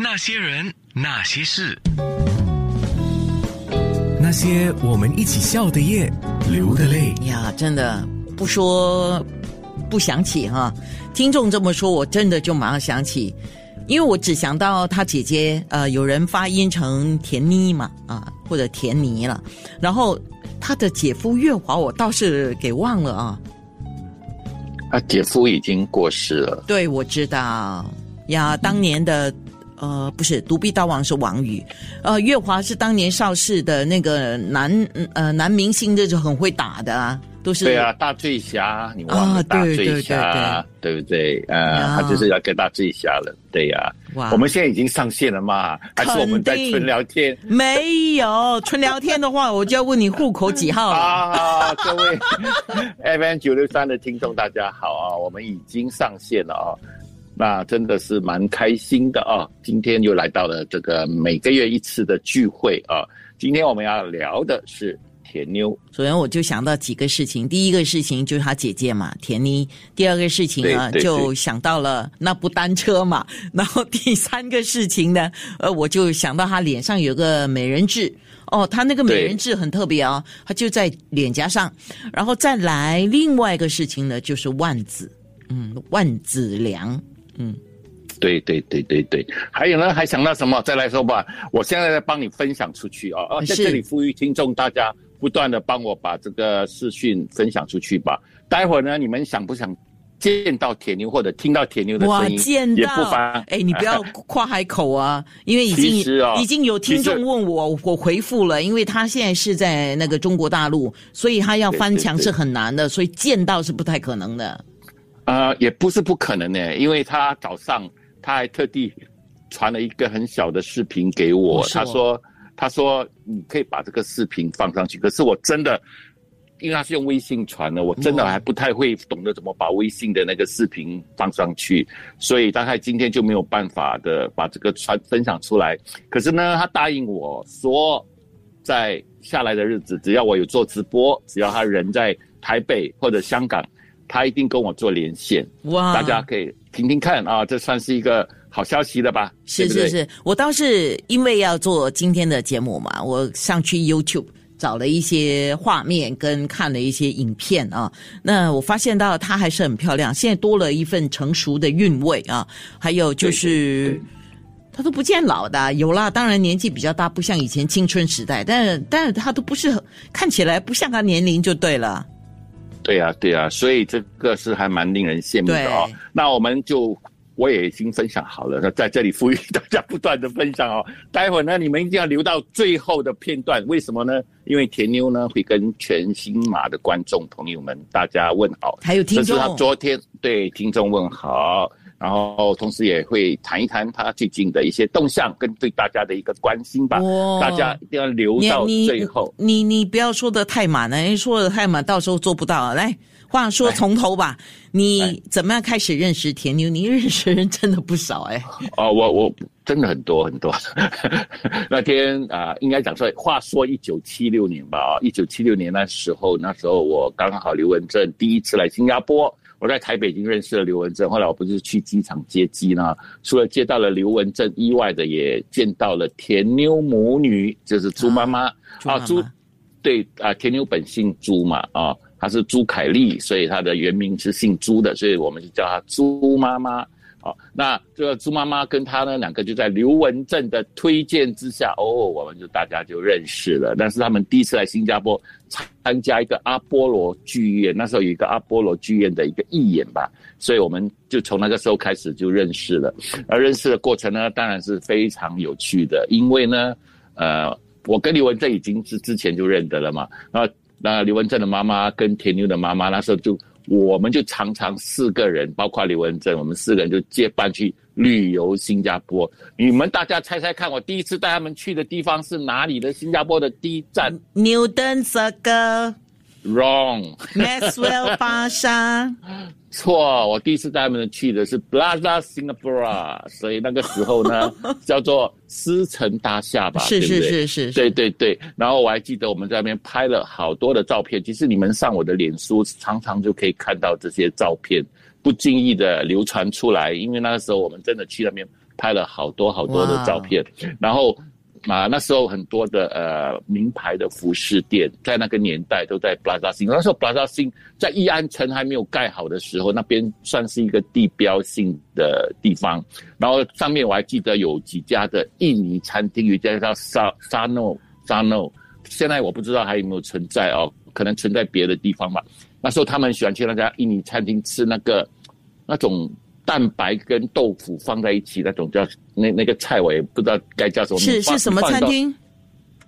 那些人，那些事，那些我们一起笑的夜，流的泪。呀，真的不说不想起哈。听众这么说，我真的就马上想起，因为我只想到他姐姐，呃，有人发音成田妮嘛，啊，或者田妮了。然后他的姐夫月华，我倒是给忘了啊。他姐夫已经过世了。对，我知道呀，当年的。呃，不是，独臂刀王是王宇，呃，月华是当年邵氏的那个男呃男明星，这就很会打的啊，都是对啊，大醉侠，你忘了大醉侠，对不对？呃，他就是要跟大醉侠了，对呀。哇，我们现在已经上线了嘛？还是我们在纯聊天？没有纯聊天的话，我就要问你户口几号啊？各位 FM 九六三的听众，大家好啊，我们已经上线了啊。那真的是蛮开心的啊！今天又来到了这个每个月一次的聚会啊。今天我们要聊的是田妞。首先我就想到几个事情，第一个事情就是她姐姐嘛，田妮；第二个事情呢，就想到了那部单车嘛。然后第三个事情呢，呃，我就想到她脸上有个美人痣。哦，她那个美人痣很特别啊，她就在脸颊上。然后再来另外一个事情呢，就是万子，嗯，万子良。嗯，对对对对对，还有呢，还想到什么？再来说吧。我现在在帮你分享出去啊，在这里呼吁听众，大家不断的帮我把这个视讯分享出去吧。待会儿呢，你们想不想见到铁牛或者听到铁牛的声音？见到，也不妨。哎，你不要夸海口啊，因为已经已经有听众问我，我回复了，因为他现在是在那个中国大陆，所以他要翻墙是很难的，所以见到是不太可能的。呃，也不是不可能呢，因为他早上他还特地传了一个很小的视频给我，他说他说你可以把这个视频放上去，可是我真的，因为他是用微信传的，我真的还不太会懂得怎么把微信的那个视频放上去，所以大概今天就没有办法的把这个传分享出来。可是呢，他答应我说，在下来的日子，只要我有做直播，只要他人在台北或者香港。他一定跟我做连线，哇！大家可以听听看啊，这算是一个好消息了吧？是是是，我倒是因为要做今天的节目嘛，我上去 YouTube 找了一些画面跟看了一些影片啊，那我发现到她还是很漂亮，现在多了一份成熟的韵味啊，还有就是她都不见老的，有啦，当然年纪比较大，不像以前青春时代，但是但是她都不是看起来不像她年龄就对了。对呀，对呀，所以这个是还蛮令人羡慕的哦。那我们就我也已经分享好了，那在这里呼吁大家不断的分享哦。待会儿呢，你们一定要留到最后的片段，为什么呢？因为田妞呢会跟全新马的观众朋友们大家问好，还有听众，这是他昨天对听众问好。然后，同时也会谈一谈他最近的一些动向跟对大家的一个关心吧。大家一定要留到最后。你你不要说的太满了，说的太满，到时候做不到。来，话说从头吧。你怎么样开始认识田妞？你认识人真的不少哎。哦，我我真的很多很多。那天啊，应该讲说，话说一九七六年吧。啊，一九七六年那时候，那时候我刚好刘文正第一次来新加坡。我在台北已经认识了刘文正，后来我不是去机场接机呢？除了接到了刘文正，意外的也见到了甜妞母女，就是猪妈妈啊，猪对啊，甜妞本姓朱嘛啊，她是朱凯丽，所以她的原名是姓朱的，所以我们就叫她朱妈妈。好，那这个朱妈妈跟她呢两个就在刘文正的推荐之下，哦，我们就大家就认识了。但是他们第一次来新加坡参加一个阿波罗剧院，那时候有一个阿波罗剧院的一个义演吧，所以我们就从那个时候开始就认识了。而认识的过程呢，当然是非常有趣的，因为呢，呃，我跟刘文正已经是之前就认得了嘛。那那刘文正的妈妈跟田妞的妈妈那时候就。我们就常常四个人，包括刘文正，我们四个人就结伴去旅游新加坡。你们大家猜猜看，我第一次带他们去的地方是哪里的？新加坡的第一站，Newton Circle。Wrong。Maxwell 巴沙。错，我第一次带他们去的是 Plaza Singapore，所以那个时候呢，叫做狮城大厦吧，是是是是，对对对。然后我还记得我们在那边拍了好多的照片，其实你们上我的脸书，常常就可以看到这些照片，不经意的流传出来，因为那个时候我们真的去那边。拍了好多好多的照片，然后。啊，那时候很多的呃名牌的服饰店，在那个年代都在 Plaza 星。那时候 Plaza 星在义安城还没有盖好的时候，那边算是一个地标性的地方。然后上面我还记得有几家的印尼餐厅，有一家叫沙沙诺沙诺，现在我不知道还有没有存在哦，可能存在别的地方吧。那时候他们喜欢去那家印尼餐厅吃那个那种。蛋白跟豆腐放在一起那种叫那那个菜我也不知道该叫什么。是是什么餐厅？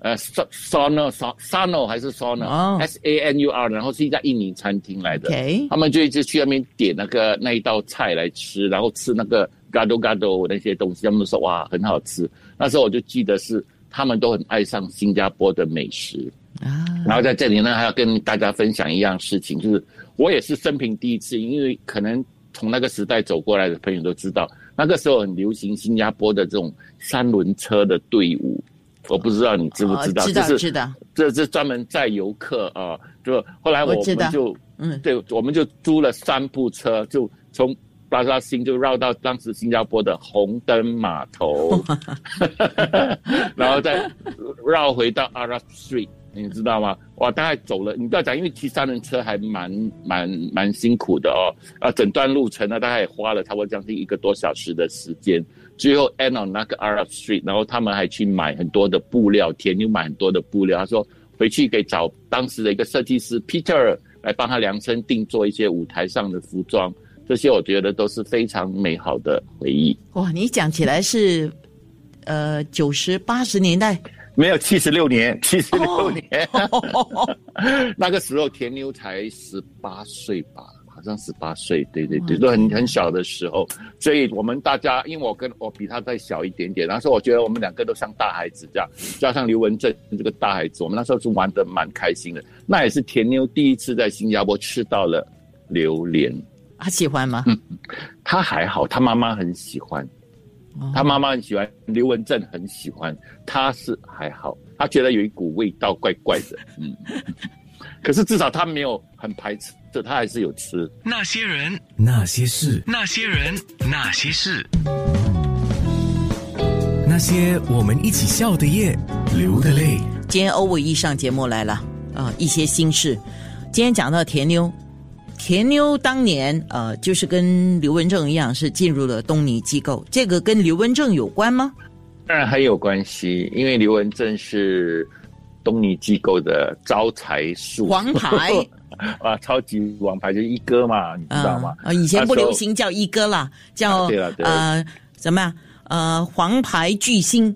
呃，San Sanur Sanur 还是 Sanur？S A N U R，然后是一家印尼餐厅来的。他们就一直去那边点那个那一道菜来吃，然后吃那个 Gado Gado 那些东西，他们说哇很好吃。那时候我就记得是他们都很爱上新加坡的美食啊。然后在这里呢，还要跟大家分享一样事情，就是我也是生平第一次，因为可能。从那个时代走过来的朋友都知道，那个时候很流行新加坡的这种三轮车的队伍，我不知道你知不知道？知道知道。这是专门载游客啊，就后来我们就嗯，对，我们就租了三部车，就从巴沙星就绕到当时新加坡的红灯码头，然后再绕回到 Arab Street。你知道吗？哇，大概走了，你不要讲，因为骑三轮车还蛮蛮蛮辛苦的哦。啊，整段路程呢，大概也花了差不多将近一个多小时的时间。最后 end on 那个 Arab Street，然后他们还去买很多的布料，田又买很多的布料。他说回去给找当时的一个设计师 Peter 来帮他量身定做一些舞台上的服装。这些我觉得都是非常美好的回忆。哇，你讲起来是呃九十八十年代。没有七十六年，七十六年，那个时候田妞才十八岁吧，好像十八岁，对对对，都很很小的时候，所以我们大家，因为我跟我比他再小一点点，那时候我觉得我们两个都像大孩子这样，加上刘文正这个大孩子，我们那时候是玩的蛮开心的。那也是田妞第一次在新加坡吃到了榴莲，他喜欢吗？他还好，他妈妈很喜欢。他妈妈很喜欢，刘文正很喜欢，他是还好，他觉得有一股味道怪怪的，嗯，可是至少他没有很排斥，这他还是有吃。那些人，那些事，那些人，那些事，那些我们一起笑的夜，流的泪。今天欧伟一上节目来了啊，一些心事。今天讲到甜妞。田妞当年呃，就是跟刘文正一样，是进入了东尼机构。这个跟刘文正有关吗？当然很有关系，因为刘文正是东尼机构的招财树，王牌 啊，超级王牌就是一哥嘛，你知道吗？啊，以前不流行叫一哥啦，叫呃怎么样？呃，黄牌巨星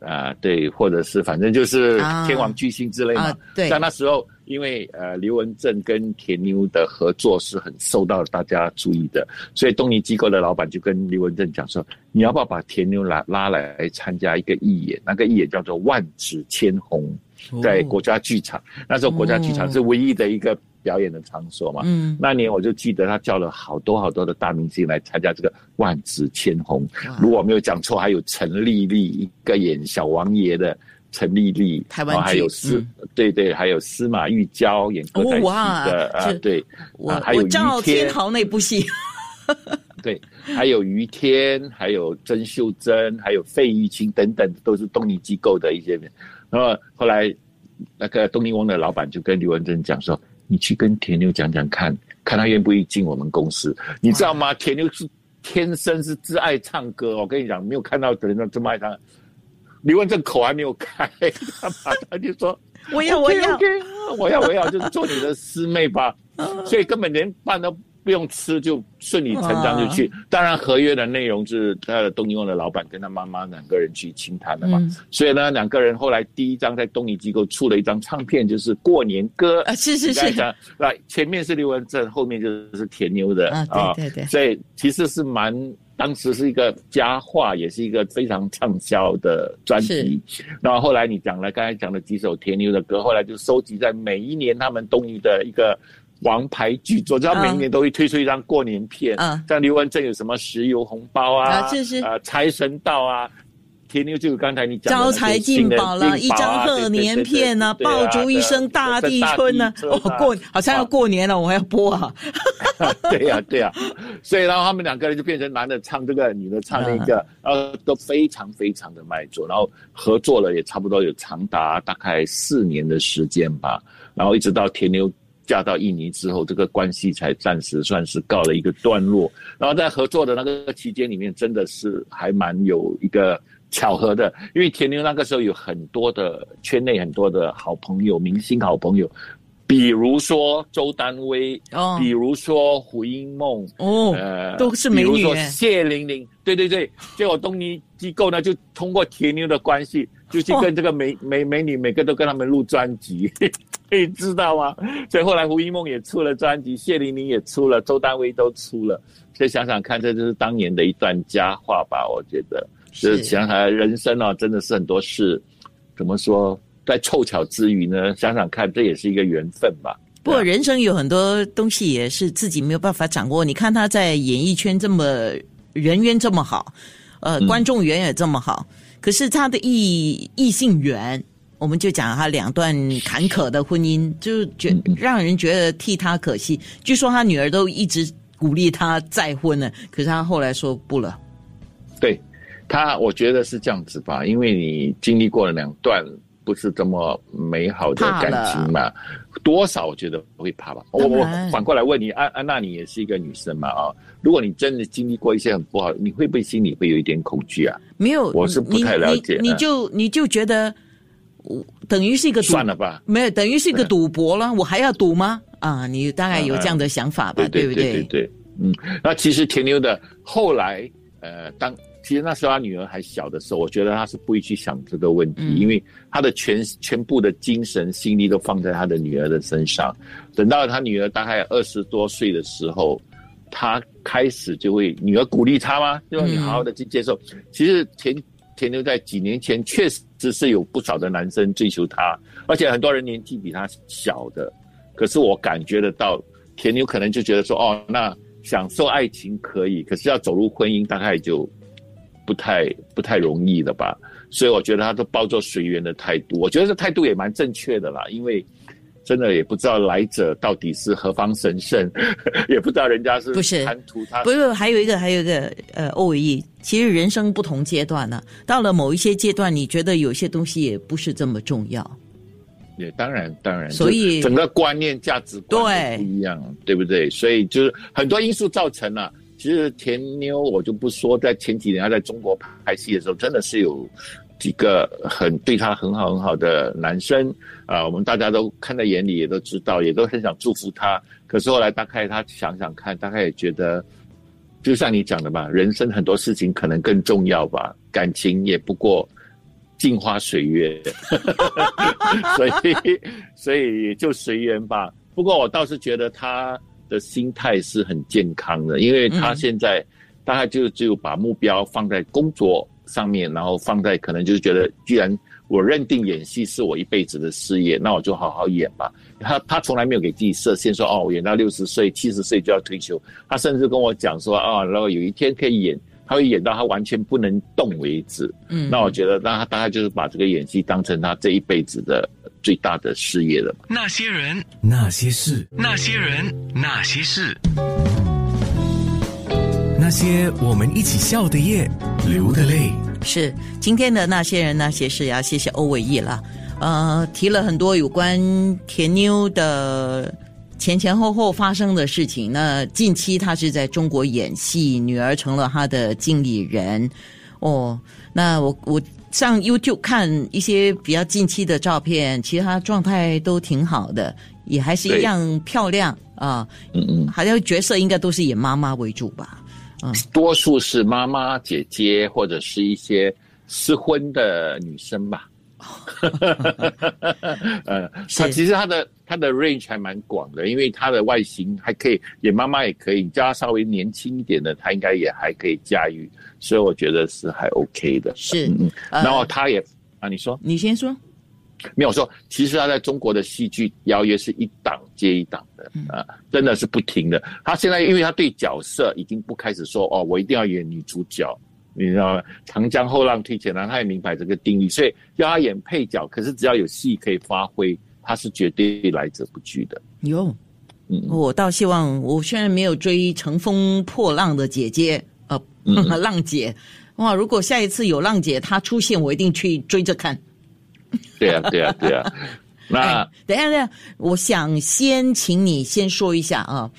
啊，对，或者是反正就是天王巨星之类嘛。对，在那时候。因为呃，刘文正跟田妞的合作是很受到大家注意的，所以东尼机构的老板就跟刘文正讲说：“你要不要把田妞拉拉来参加一个义演？那个义演叫做万紫千红，在国家剧场。那时候国家剧场是唯一的一个表演的场所嘛。嗯，那年我就记得他叫了好多好多的大明星来参加这个万紫千红。如果没有讲错，还有陈丽丽一个演小王爷的。”陈丽丽，台湾还有司，对对，还有司马玉娇演歌仔戏的啊，对，我我赵天豪那部戏，对，还有于天，还有曾秀珍，还有费玉清等等，都是东尼机构的一些人。然后后来那个东尼翁的老板就跟刘文珍讲说：“你去跟田妞讲讲看，看他愿不愿意进我们公司。你知道吗？田妞是天生是挚爱唱歌，我跟你讲，没有看到的人这么爱唱。”刘文正口还没有开，他马上就说：“我要，我要，我要，我要，就是做你的师妹吧。”所以根本连办都不用吃，就顺理成章就去。当然，合约的内容是他的东尼翁的老板跟他妈妈两个人去清谈的嘛。所以呢，两个人后来第一张在东尼机构出了一张唱片，就是过年歌啊，是是是。那前面是刘文正，后面就是田妞的啊，对对对。所以其实是蛮。当时是一个佳话，也是一个非常畅销的专辑。然后后来你讲了，刚才讲了几首田妞的歌，后来就收集在每一年他们东尼的一个王牌巨作，知道每一年都会推出一张过年片。嗯，像刘文正有什么石油红包啊，是是啊，财神到啊，田牛就是刚才你讲的招财进宝了，一张贺贺年片呢，爆竹一声大地春呢。哦，过好像要过年了，我还要播啊。对呀，对呀，所以然后他们两个人就变成男的唱这个，女的唱那个，然后都非常非常的卖座，然后合作了也差不多有长达大概四年的时间吧，然后一直到田妞嫁到印尼之后，这个关系才暂时算是告了一个段落。然后在合作的那个期间里面，真的是还蛮有一个巧合的，因为田妞那个时候有很多的圈内很多的好朋友，明星好朋友。比如说周丹薇，哦比如说胡因梦，哦，呃，都是美比如说女谢玲玲，对对对，结果东尼机构呢就通过铁妞的关系，就去哦跟这个美美美女每个都跟他们录专辑，你知道吗？所以后来胡一梦也出了专辑，谢玲玲也出了，周丹薇都出了，所以想想看，这就是当年的一段佳话吧，我觉得，就是想想人生啊，真的是很多事，怎么说，在凑巧之余呢，想想看，这也是一个缘分吧。不过人生有很多东西也是自己没有办法掌握。你看他在演艺圈这么人缘这么好，呃，嗯观众缘也这么好，可是他的异异性缘，我们就讲他两段坎坷的婚姻，就觉嗯让人觉得替他可惜。据说他女儿都一直鼓励他再婚呢，可是他后来说不了。对他，我觉得是这样子吧，因为你经历过了两段不是这么美好的感情嘛，多少我觉得会怕吧。我我反过来问你，安安娜，你也是一个女生嘛啊？如果你真的经历过一些很不好，你会不会心里会有一点恐惧啊？没有，我是不太了解你就你就觉得，我等于是一个赌算了吧，没有，等于是一个嗯赌博了，我还要赌吗？啊，你大概有这样的想法吧，对不对对对，嗯，那其实田妞的后来，呃，当其实那时候他女儿还小的时候，我觉得他是不会去想这个问题，嗯因为他的全全部的精神心力都放在他的女儿的身上。等到他女儿大概二十多岁的时候，他开始就会女儿鼓励他吗？就让你好好的去接受。其实田田妞在几年前确实只是有不少的男生追求她，而且很多人年纪比她小的。可是我感觉得到，田妞可能就觉得说，哦，那享受爱情可以，可是要走入婚姻，大概就不太不太容易了吧。所以我觉得他都抱着随缘的态度，我觉得这态度也蛮正确的啦，因为真的也不知道来者到底是何方神圣，也不知道人家是不是贪图他不是，还有一个，还有一个，呃，欧伟毅，其实人生不同阶段呢、到了某一些阶段，你觉得有些东西也不是这么重要。也当然当然，所以整个观念价值观不一样，对不对？所以就是很多因素造成了。其实田妞我就不说，在前几年他在中国拍戏的时候，真的是有几个很对他很好很好的男生啊、我们大家都看在眼里，也都知道，也都很想祝福他。可是后来大概他想想看，大概也觉得，就像你讲的吧，人生很多事情可能更重要吧，感情也不过镜花水月。所以，所以就随缘吧。不过我倒是觉得他的心态是很健康的，因为他现在大概就只有把目标放在工作上面，然后放在可能就是觉得，居然我认定演戏是我一辈子的事业，那我就好好演吧。他他从来没有给自己设限，说哦，我演到六十岁、七十岁就要退休。他甚至跟我讲说啊，然后有一天可以演，他会演到他完全不能动为止。嗯，那我觉得，那他大概就是把这个演戏当成他这一辈子的最大的事业了。那些人，那些事，那些人，那些事，那些我们一起笑的夜，流的泪。是今天的那些人那些事，要谢谢欧伟毅了。呃，提了很多有关田妞的前前后后发生的事情。那近期他是在中国演戏，女儿成了他的经理人。哦，那我我上 YouTube 看一些比较近期的照片，其实他状态都挺好的，也还是一样漂亮啊。嗯嗯，好像角色应该都是以妈妈为主吧。多数是妈妈、姐姐或者是一些失婚的女生吧。呃，是她其实她的她的 range 还蛮广的，因为她的外形还可以，演妈妈也可以，叫她稍微年轻一点的，她应该也还可以驾驭，所以我觉得是还 OK 的。是嗯然后她也啊，你说你先说。没有说，其实他在中国的戏剧邀约是一档接一档的啊、真的是不停的。他现在因为他对角色已经不开始说哦，我一定要演女主角，你知道吗？长江后浪推前浪，他也明白这个定律，所以要他演配角，可是只要有戏可以发挥，他是绝对来者不拒的。有，嗯我倒希望，我虽然没有追《乘风破浪的姐姐》呃，嗯 浪姐，哇，如果下一次有浪姐她出现，我一定去追着看。对啊，对啊，对啊。那哎，等一下，等一下，我想先请你先说一下啊。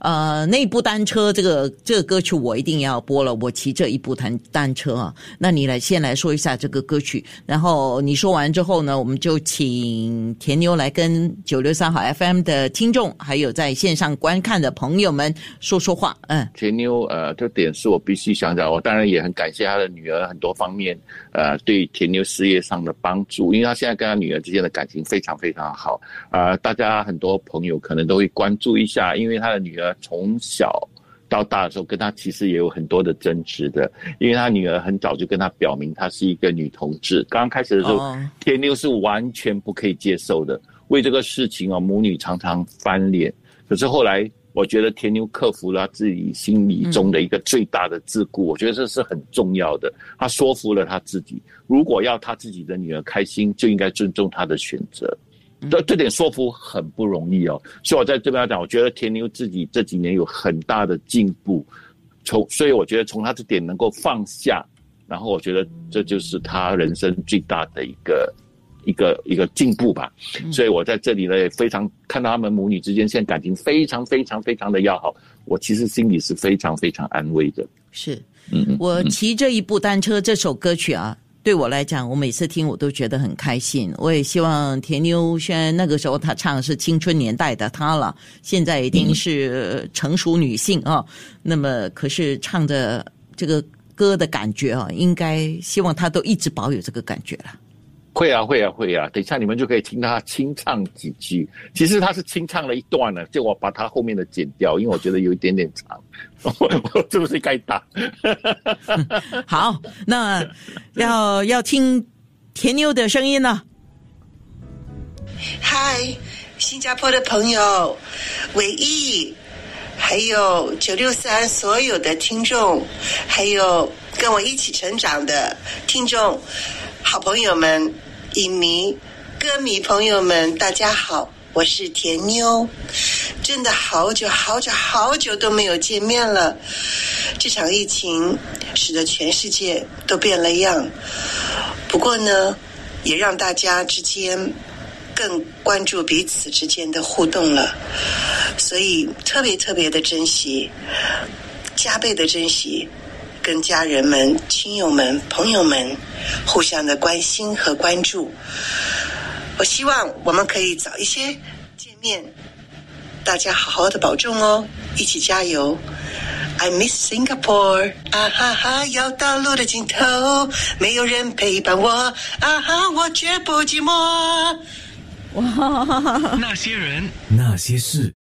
呃，那部单车这个这个歌曲我一定要播了。我骑这一部单单车啊，那你来先来说一下这个歌曲，然后你说完之后呢，我们就请田妞来跟九六三好 FM 的听众，还有在线上观看的朋友们说说话。嗯，田妞，呃，这点是我必须想讲。我当然也很感谢他的女儿很多方面，呃，对田妞事业上的帮助，因为他现在跟他女儿之间的感情非常非常好。啊、大家很多朋友可能都会关注一下，因为他的女儿从小到大的时候，跟他其实也有很多的争执的，因为他女儿很早就跟他表明她是一个女同志。刚刚开始的时候，哦田妞是完全不可以接受的，为这个事情啊，母女常常翻脸。可是后来，我觉得田妞克服了她自己心里中的一个最大的桎梏，我觉得这是很重要的。她说服了她自己，如果要她自己的女儿开心，就应该尊重她的选择。这这点说服很不容易哦，所以我在这边要讲，我觉得田妞自己这几年有很大的进步，从所以我觉得从她这点能够放下，然后我觉得这就是她人生最大的一个一个一个进步吧。所以我在这里呢也非常看到他们母女之间现在感情非常非常非常的要好，我其实心里是非常非常安慰的。是嗯嗯，我骑这一部单车这首歌曲啊，对我来讲，我每次听我都觉得很开心。我也希望田妞，虽然那个时候她唱的是青春年代的她了，现在已经是成熟女性啊，那么可是唱着这个歌的感觉啊，应该希望她都一直保有这个感觉了。会啊，会啊，会啊！等一下你们就可以听他清唱几句。其实他是清唱了一段了，就我把他后面的剪掉，因为我觉得有一点点长。我 我是不是该打？好，那要要听甜妞的声音呢。嗨，新加坡的朋友，伟毅，还有九六三所有的听众，还有跟我一起成长的听众、好朋友们、影迷、歌迷朋友们，大家好，我是甜妞。真的好久好久好久都没有见面了。这场疫情使得全世界都变了样，不过呢，也让大家之间更关注彼此之间的互动了，所以特别特别的珍惜，加倍的珍惜，跟家人们、亲友们、朋友们互相的关心和关注。我希望我们可以早一些见面，大家好好的保重哦，一起加油。I miss Singapore，啊哈哈，要到路的尽头，没有人陪伴我，啊哈，我绝不寂寞。那些人，那些事。